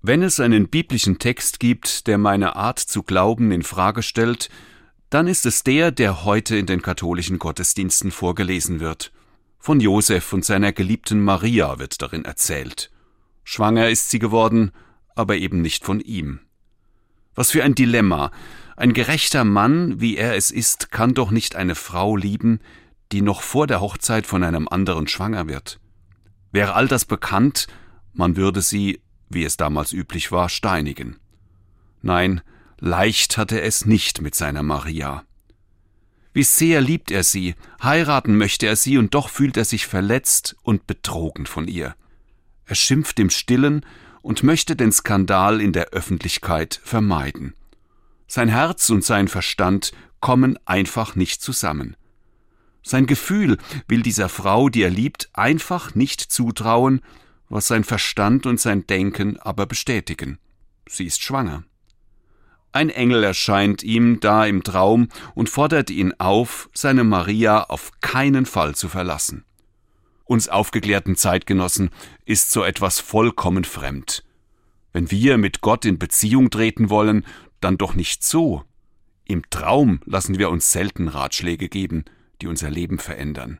Wenn es einen biblischen Text gibt, der meine Art zu glauben in Frage stellt, dann ist es der, der heute in den katholischen Gottesdiensten vorgelesen wird. Von Josef und seiner geliebten Maria wird darin erzählt. Schwanger ist sie geworden, aber eben nicht von ihm. Was für ein Dilemma. Ein gerechter Mann, wie er es ist, kann doch nicht eine Frau lieben, die noch vor der Hochzeit von einem anderen schwanger wird. Wäre all das bekannt, man würde sie, wie es damals üblich war, steinigen. Nein, leicht hatte er es nicht mit seiner Maria. Wie sehr liebt er sie, heiraten möchte er sie, und doch fühlt er sich verletzt und betrogen von ihr. Er schimpft im stillen und möchte den Skandal in der Öffentlichkeit vermeiden. Sein Herz und sein Verstand kommen einfach nicht zusammen. Sein Gefühl will dieser Frau, die er liebt, einfach nicht zutrauen, was sein Verstand und sein Denken aber bestätigen. Sie ist schwanger. Ein Engel erscheint ihm da im Traum und fordert ihn auf, seine Maria auf keinen Fall zu verlassen. Uns aufgeklärten Zeitgenossen ist so etwas vollkommen fremd. Wenn wir mit Gott in Beziehung treten wollen, dann doch nicht so. Im Traum lassen wir uns selten Ratschläge geben, die unser Leben verändern.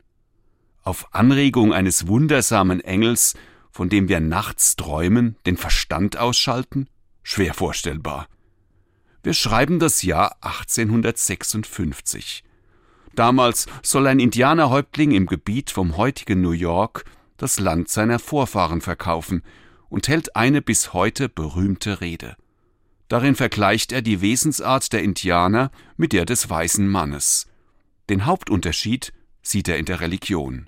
Auf Anregung eines wundersamen Engels, von dem wir nachts träumen, den Verstand ausschalten? Schwer vorstellbar. Wir schreiben das Jahr 1856. Damals soll ein Indianerhäuptling im Gebiet vom heutigen New York das Land seiner Vorfahren verkaufen und hält eine bis heute berühmte Rede. Darin vergleicht er die Wesensart der Indianer mit der des weißen Mannes. Den Hauptunterschied sieht er in der Religion.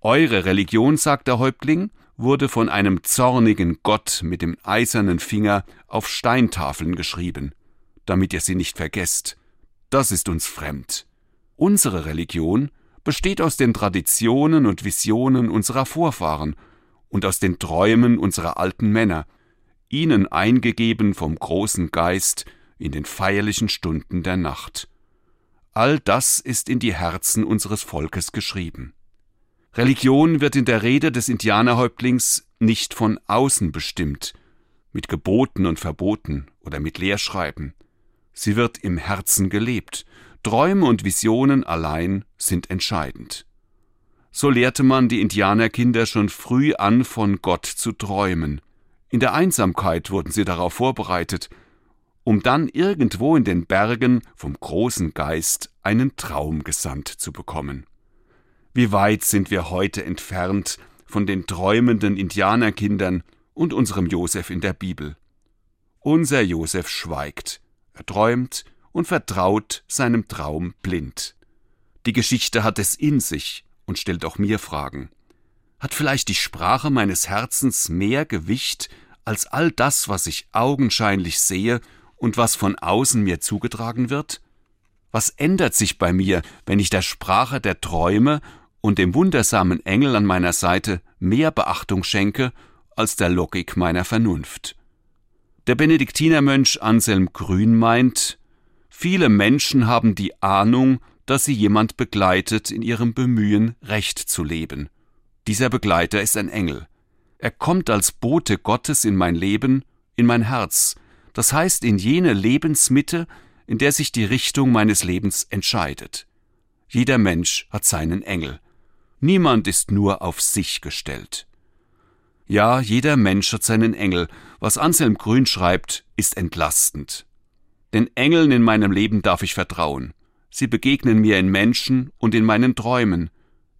Eure Religion, sagt der Häuptling, wurde von einem zornigen Gott mit dem eisernen Finger auf Steintafeln geschrieben, damit ihr sie nicht vergesst. Das ist uns fremd. Unsere Religion besteht aus den Traditionen und Visionen unserer Vorfahren und aus den Träumen unserer alten Männer, ihnen eingegeben vom großen Geist in den feierlichen Stunden der Nacht. All das ist in die Herzen unseres Volkes geschrieben. Religion wird in der Rede des Indianerhäuptlings nicht von außen bestimmt, mit Geboten und Verboten oder mit Lehrschreiben. Sie wird im Herzen gelebt, Träume und Visionen allein sind entscheidend. So lehrte man die Indianerkinder schon früh an, von Gott zu träumen. In der Einsamkeit wurden sie darauf vorbereitet, um dann irgendwo in den Bergen vom großen Geist einen Traum gesandt zu bekommen. Wie weit sind wir heute entfernt von den träumenden Indianerkindern und unserem Josef in der Bibel? Unser Josef schweigt, er träumt und vertraut seinem Traum blind. Die Geschichte hat es in sich und stellt auch mir Fragen. Hat vielleicht die Sprache meines Herzens mehr Gewicht als all das, was ich augenscheinlich sehe und was von außen mir zugetragen wird? Was ändert sich bei mir, wenn ich der Sprache der Träume und dem wundersamen Engel an meiner Seite mehr Beachtung schenke als der Logik meiner Vernunft? Der Benediktinermönch Anselm Grün meint, Viele Menschen haben die Ahnung, dass sie jemand begleitet in ihrem Bemühen, Recht zu leben. Dieser Begleiter ist ein Engel. Er kommt als Bote Gottes in mein Leben, in mein Herz, das heißt in jene Lebensmitte, in der sich die Richtung meines Lebens entscheidet. Jeder Mensch hat seinen Engel. Niemand ist nur auf sich gestellt. Ja, jeder Mensch hat seinen Engel. Was Anselm Grün schreibt, ist entlastend. Den Engeln in meinem Leben darf ich vertrauen. Sie begegnen mir in Menschen und in meinen Träumen,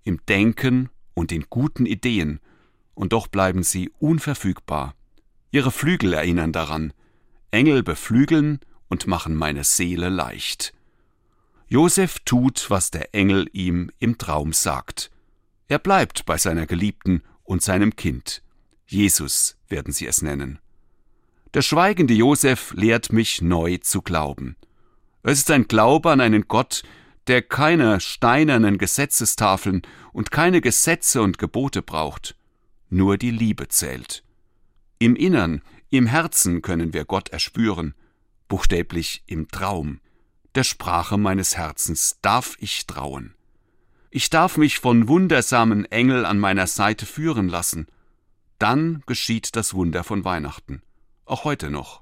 im Denken und in guten Ideen, und doch bleiben sie unverfügbar. Ihre Flügel erinnern daran. Engel beflügeln und machen meine Seele leicht. Josef tut, was der Engel ihm im Traum sagt. Er bleibt bei seiner Geliebten und seinem Kind. Jesus werden sie es nennen. Der schweigende Josef lehrt mich neu zu glauben. Es ist ein Glaube an einen Gott, der keine steinernen Gesetzestafeln und keine Gesetze und Gebote braucht. Nur die Liebe zählt. Im Innern, im Herzen können wir Gott erspüren, buchstäblich im Traum. Der Sprache meines Herzens darf ich trauen. Ich darf mich von wundersamen Engel an meiner Seite führen lassen. Dann geschieht das Wunder von Weihnachten. auch heute noch.